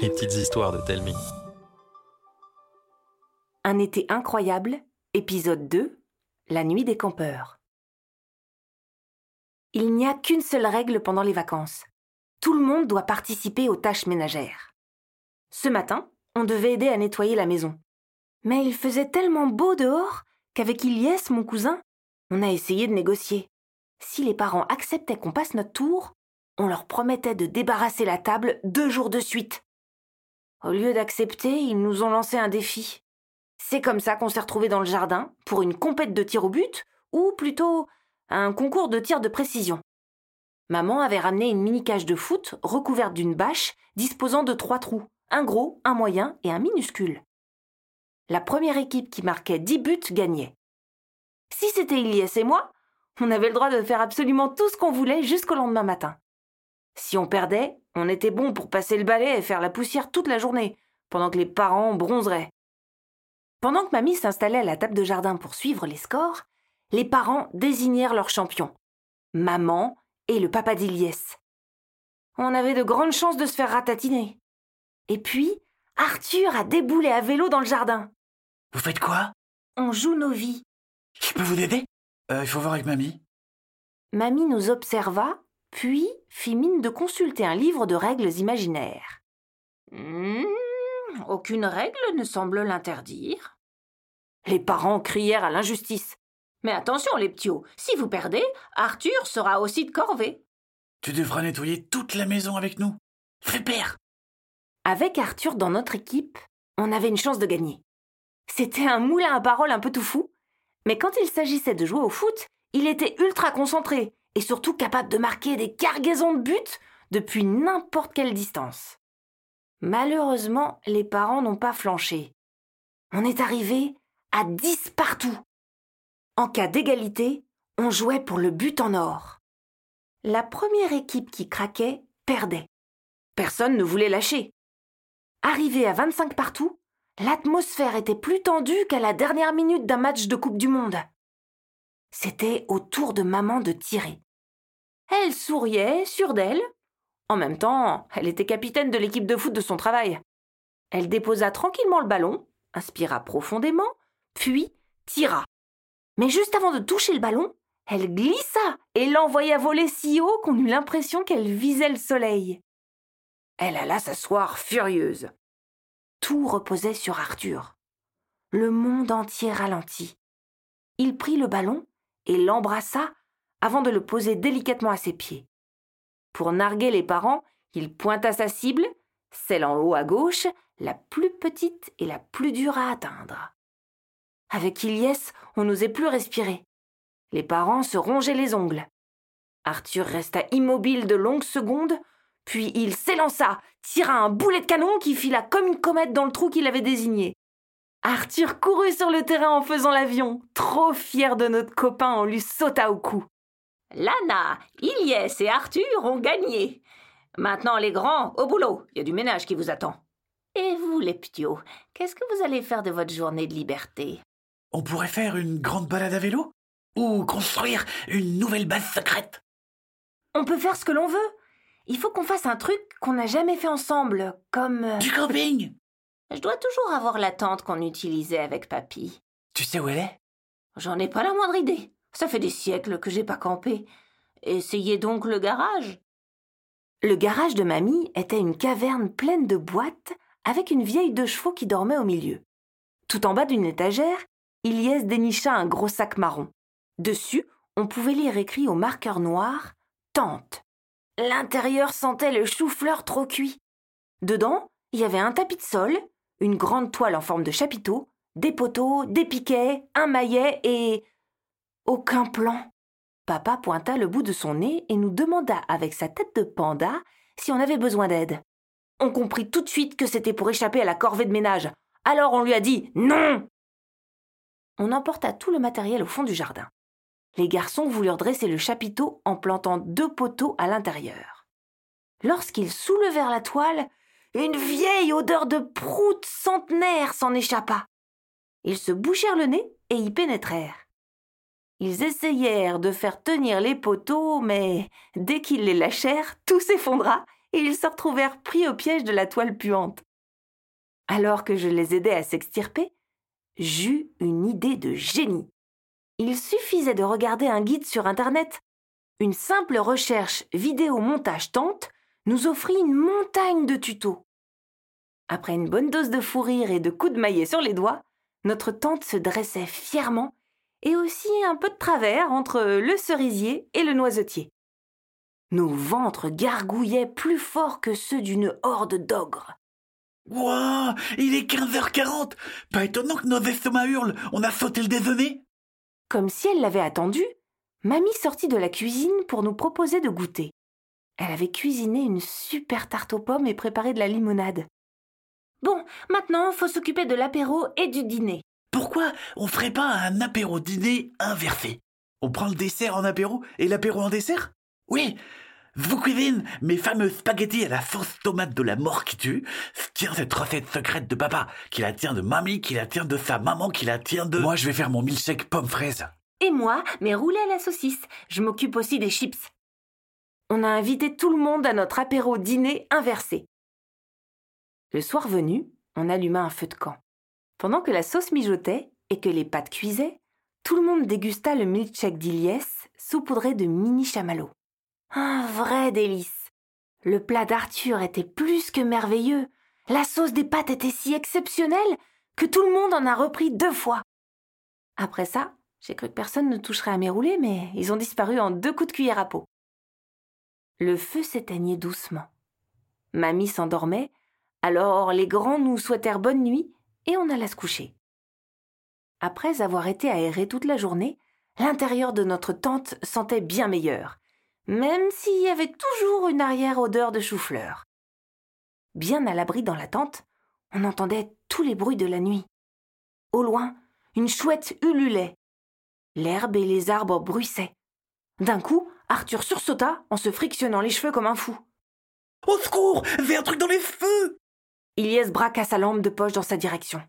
Les petites histoires de Telmi. Un été incroyable, épisode 2, la nuit des campeurs. Il n'y a qu'une seule règle pendant les vacances. Tout le monde doit participer aux tâches ménagères. Ce matin, on devait aider à nettoyer la maison. Mais il faisait tellement beau dehors qu'avec Ilyes, mon cousin, on a essayé de négocier. Si les parents acceptaient qu'on passe notre tour, on leur promettait de débarrasser la table deux jours de suite. Au lieu d'accepter, ils nous ont lancé un défi. C'est comme ça qu'on s'est retrouvés dans le jardin pour une compète de tir au but, ou plutôt un concours de tir de précision. Maman avait ramené une mini cage de foot recouverte d'une bâche disposant de trois trous, un gros, un moyen et un minuscule. La première équipe qui marquait dix buts gagnait. Si c'était Ilyes et moi, on avait le droit de faire absolument tout ce qu'on voulait jusqu'au lendemain matin. Si on perdait, on était bon pour passer le balai et faire la poussière toute la journée, pendant que les parents bronzeraient. Pendant que mamie s'installait à la table de jardin pour suivre les scores, les parents désignèrent leurs champions. Maman et le papa d'Iliès. On avait de grandes chances de se faire ratatiner. Et puis, Arthur a déboulé à vélo dans le jardin. Vous faites quoi? On joue nos vies. Je peux vous aider? Euh, Il faut voir avec mamie. Mamie nous observa, puis fit mine de consulter un livre de règles imaginaires. Hmm, aucune règle ne semble l'interdire. Les parents crièrent à l'injustice. Mais attention, les ptios, si vous perdez, Arthur sera aussi de corvée. Tu devras nettoyer toute la maison avec nous. Fais père Avec Arthur dans notre équipe, on avait une chance de gagner. C'était un moulin à paroles un peu tout fou, mais quand il s'agissait de jouer au foot, il était ultra concentré et surtout capable de marquer des cargaisons de buts depuis n'importe quelle distance. Malheureusement, les parents n'ont pas flanché. On est arrivé à 10 partout. En cas d'égalité, on jouait pour le but en or. La première équipe qui craquait perdait. Personne ne voulait lâcher. Arrivé à 25 partout, l'atmosphère était plus tendue qu'à la dernière minute d'un match de Coupe du Monde. C'était au tour de maman de tirer. Elle souriait, sûre d'elle. En même temps, elle était capitaine de l'équipe de foot de son travail. Elle déposa tranquillement le ballon, inspira profondément, puis tira. Mais juste avant de toucher le ballon, elle glissa et l'envoya voler si haut qu'on eut l'impression qu'elle visait le soleil. Elle alla s'asseoir furieuse. Tout reposait sur Arthur. Le monde entier ralentit. Il prit le ballon et l'embrassa avant de le poser délicatement à ses pieds. Pour narguer les parents, il pointa sa cible, celle en haut à gauche, la plus petite et la plus dure à atteindre. Avec Ilyes, on n'osait plus respirer. Les parents se rongeaient les ongles. Arthur resta immobile de longues secondes, puis il s'élança, tira un boulet de canon qui fila comme une comète dans le trou qu'il avait désigné. Arthur courut sur le terrain en faisant l'avion. Trop fier de notre copain, on lui sauta au cou. Lana, Ilyes et Arthur ont gagné. Maintenant, les grands, au boulot. Il y a du ménage qui vous attend. Et vous, les ptios, qu'est-ce que vous allez faire de votre journée de liberté? On pourrait faire une grande balade à vélo? Ou construire une nouvelle base secrète? On peut faire ce que l'on veut. Il faut qu'on fasse un truc qu'on n'a jamais fait ensemble, comme... euh, Du camping Je dois toujours avoir la tente qu'on utilisait avec papy. Tu sais où elle est? J'en ai pas la moindre idée. Ça fait des siècles que j'ai pas campé. Essayez donc le garage. Le garage de mamie était une caverne pleine de boîtes avec une vieille de chevaux qui dormait au milieu. Tout en bas d'une étagère, Ilyes dénicha un gros sac marron. Dessus, on pouvait lire écrit au marqueur noir Tente. L'intérieur sentait le chou-fleur trop cuit. Dedans, il y avait un tapis de sol, une grande toile en forme de chapiteau, des poteaux, des piquets, un maillet et. Aucun plan. Papa pointa le bout de son nez et nous demanda avec sa tête de panda si on avait besoin d'aide. On comprit tout de suite que c'était pour échapper à la corvée de ménage. Alors on lui a dit non. On emporta tout le matériel au fond du jardin. Les garçons voulurent dresser le chapiteau en plantant deux poteaux à l'intérieur. Lorsqu'ils soulevèrent la toile, une vieille odeur de prout centenaire s'en échappa. Ils se bouchèrent le nez et y pénétrèrent. Ils essayèrent de faire tenir les poteaux, mais dès qu'ils les lâchèrent, tout s'effondra et ils se retrouvèrent pris au piège de la toile puante. Alors que je les aidais à s'extirper, j'eus une idée de génie. Il suffisait de regarder un guide sur Internet. Une simple recherche vidéo montage tente nous offrit une montagne de tutos. Après une bonne dose de fou rire et de coups de maillet sur les doigts, notre tante se dressait fièrement et aussi un peu de travers entre le cerisier et le noisetier. Nos ventres gargouillaient plus fort que ceux d'une horde d'ogres. Ouah Il est 15h40 Pas étonnant que nos estomacs hurlent On a sauté le déjeuner Comme si elle l'avait attendu, Mamie sortit de la cuisine pour nous proposer de goûter. Elle avait cuisiné une super tarte aux pommes et préparé de la limonade. Bon, maintenant, faut s'occuper de l'apéro et du dîner. Pourquoi on ferait pas un apéro-dîner inversé? On prend le dessert en apéro et l'apéro en dessert? Oui vous cuisine mes fameux spaghettis à la sauce tomate de la mort qui tue. Tiens cette recette secrète de papa, qui la tient de mamie, qui la tient de sa maman, qui la tient de... Moi, je vais faire mon milkshake pomme fraise. Et moi, mes roulés à la saucisse. Je m'occupe aussi des chips. On a invité tout le monde à notre apéro dîner inversé. Le soir venu, on alluma un feu de camp. Pendant que la sauce mijotait et que les pâtes cuisaient, tout le monde dégusta le milkshake d'Iliès saupoudré de mini chamallows. Un vrai délice. Le plat d'Arthur était plus que merveilleux. La sauce des pâtes était si exceptionnelle que tout le monde en a repris deux fois. Après ça, j'ai cru que personne ne toucherait à mes roulés, mais ils ont disparu en deux coups de cuillère à peau. Le feu s'éteignait doucement. Mamie s'endormait, alors les grands nous souhaitèrent bonne nuit et on alla se coucher. Après avoir été aéré toute la journée, l'intérieur de notre tente sentait bien meilleur même s'il y avait toujours une arrière-odeur de chou-fleur. Bien à l'abri dans la tente, on entendait tous les bruits de la nuit. Au loin, une chouette ululait. L'herbe et les arbres bruissaient. D'un coup, Arthur sursauta en se frictionnant les cheveux comme un fou. Au secours J'ai un truc dans les feux Ilyes braqua sa lampe de poche dans sa direction.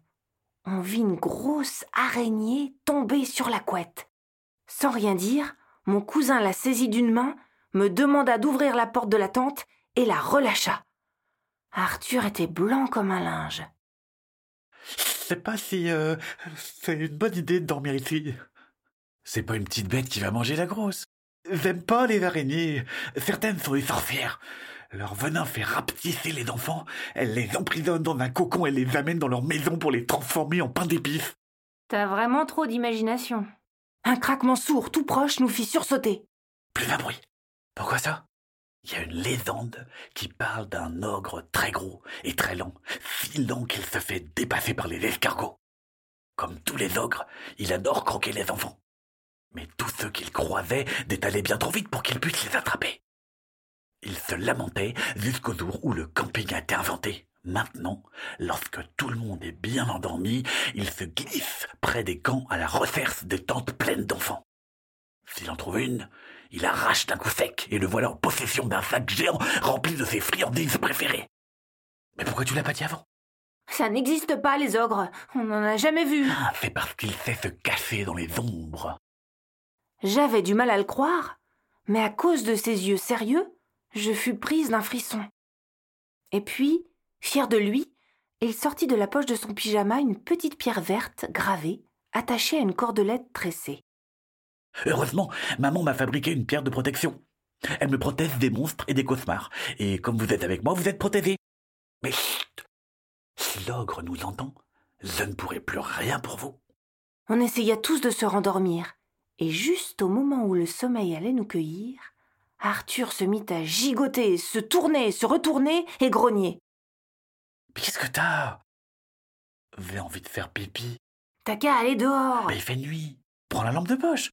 On vit une grosse araignée tomber sur la couette. Sans rien dire, mon cousin la saisit d'une main me demanda d'ouvrir la porte de la tente et la relâcha. Arthur était blanc comme un linge. Je sais pas si euh, c'est une bonne idée de dormir ici. C'est pas une petite bête qui va manger la grosse. J'aime pas les araignées. Certaines sont des sorcières. Leur venin fait rapetisser les enfants. Elles les emprisonnent dans un cocon et les amènent dans leur maison pour les transformer en pain d'épices. T'as vraiment trop d'imagination. Un craquement sourd tout proche nous fit sursauter. Plus un bruit. Pourquoi ça? Il y a une légende qui parle d'un ogre très gros et très lent, si lent qu'il se fait dépasser par les escargots. Comme tous les ogres, il adore croquer les enfants. Mais tous ceux qu'il croisait détalaient bien trop vite pour qu'il puisse les attraper. Il se lamentait jusqu'au jour où le camping a été inventé. Maintenant, lorsque tout le monde est bien endormi, il se glisse près des camps à la recherche des tentes pleines d'enfants. S'il en trouve une, il arrache d'un coup sec et le voilà en possession d'un sac géant rempli de ses friandises préférées. Mais pourquoi tu l'as pas dit avant? Ça n'existe pas, les ogres. On n'en a jamais vu. Ah, c'est parce qu'il sait se cacher dans les ombres. J'avais du mal à le croire, mais à cause de ses yeux sérieux, je fus prise d'un frisson. Et puis, fier de lui, il sortit de la poche de son pyjama une petite pierre verte gravée, attachée à une cordelette tressée. Heureusement, maman m'a fabriqué une pierre de protection. Elle me protège des monstres et des cauchemars. Et comme vous êtes avec moi, vous êtes protégés. Mais chut Si l'ogre nous entend, je ne pourrai plus rien pour vous. On essaya tous de se rendormir. Et juste au moment où le sommeil allait nous cueillir, Arthur se mit à gigoter, se tourner, se retourner et grogner. Qu'est-ce que t'as? J'ai envie de faire pipi? T'as qu'à aller dehors. Mais il fait nuit. Prends la lampe de poche.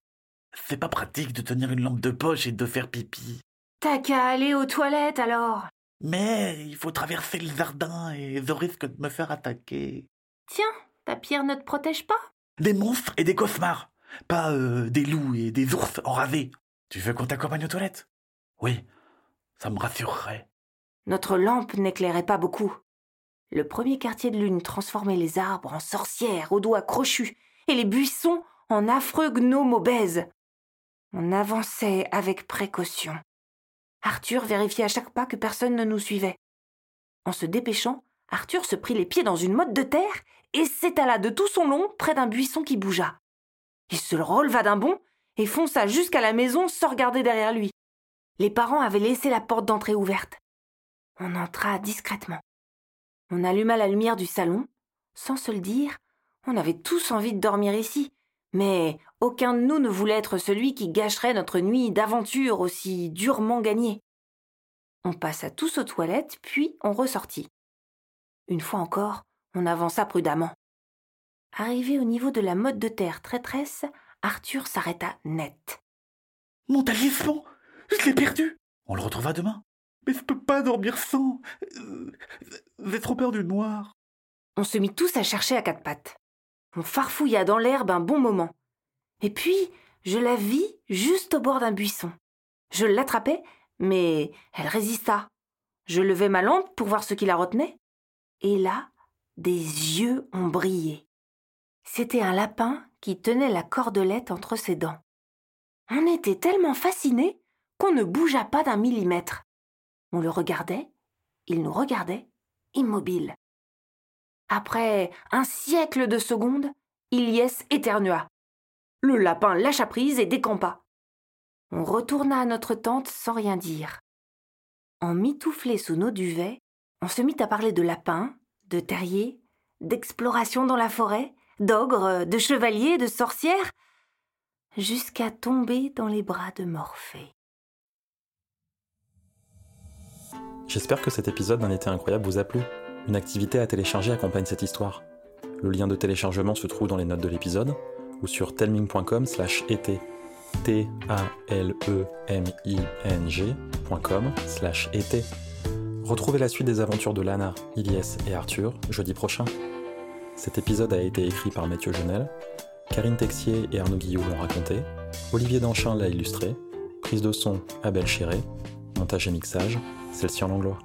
C'est pas pratique de tenir une lampe de poche et de faire pipi. T'as qu'à aller aux toilettes alors. Mais il faut traverser le jardin et je risque de me faire attaquer. Tiens, ta pierre ne te protège pas? Des monstres et des cauchemars. Pas euh, des loups et des ours enragés. Tu veux qu'on t'accompagne aux toilettes? Oui, ça me rassurerait. Notre lampe n'éclairait pas beaucoup. Le premier quartier de lune transformait les arbres en sorcières aux doigts crochus et les buissons en affreux gnomes obèses. On avançait avec précaution. Arthur vérifiait à chaque pas que personne ne nous suivait. En se dépêchant, Arthur se prit les pieds dans une motte de terre et s'étala de tout son long près d'un buisson qui bougea. Il se releva d'un bond et fonça jusqu'à la maison sans regarder derrière lui. Les parents avaient laissé la porte d'entrée ouverte. On entra discrètement. On alluma la lumière du salon. Sans se le dire, on avait tous envie de dormir ici, mais aucun de nous ne voulait être celui qui gâcherait notre nuit d'aventure aussi durement gagnée. On passa tous aux toilettes, puis on ressortit. Une fois encore, on avança prudemment. Arrivé au niveau de la motte de terre traîtresse, Arthur s'arrêta net. Mon Je l'ai perdu On le retrouvera demain Mais je peux pas dormir sans J'ai trop peur du noir. On se mit tous à chercher à quatre pattes. On farfouilla dans l'herbe un bon moment. Et puis, je la vis juste au bord d'un buisson. Je l'attrapai, mais elle résista. Je levai ma lampe pour voir ce qui la retenait. Et là, des yeux ont brillé. C'était un lapin qui tenait la cordelette entre ses dents. On était tellement fascinés qu'on ne bougea pas d'un millimètre. On le regardait, il nous regardait, immobile. Après un siècle de secondes, Ilyes éternua. Le lapin lâcha prise et décampa. On retourna à notre tente sans rien dire. En mitouflé sous nos duvets, on se mit à parler de lapins, de terriers, d'exploration dans la forêt, d'ogres, de chevaliers, de sorcières, jusqu'à tomber dans les bras de Morphée. J'espère que cet épisode d'un été incroyable vous a plu. Une activité à télécharger accompagne cette histoire. Le lien de téléchargement se trouve dans les notes de l'épisode ou sur telming.com slash été. t a l e m i n g.com slash été. Retrouvez la suite des aventures de Lana, Ilyes et Arthur jeudi prochain. Cet épisode a été écrit par Mathieu Genel, Karine Texier et Arnaud Guillot l'ont raconté, Olivier Danchin l'a illustré, prise de son Abel Chéré, montage et mixage, celle-ci en langlois.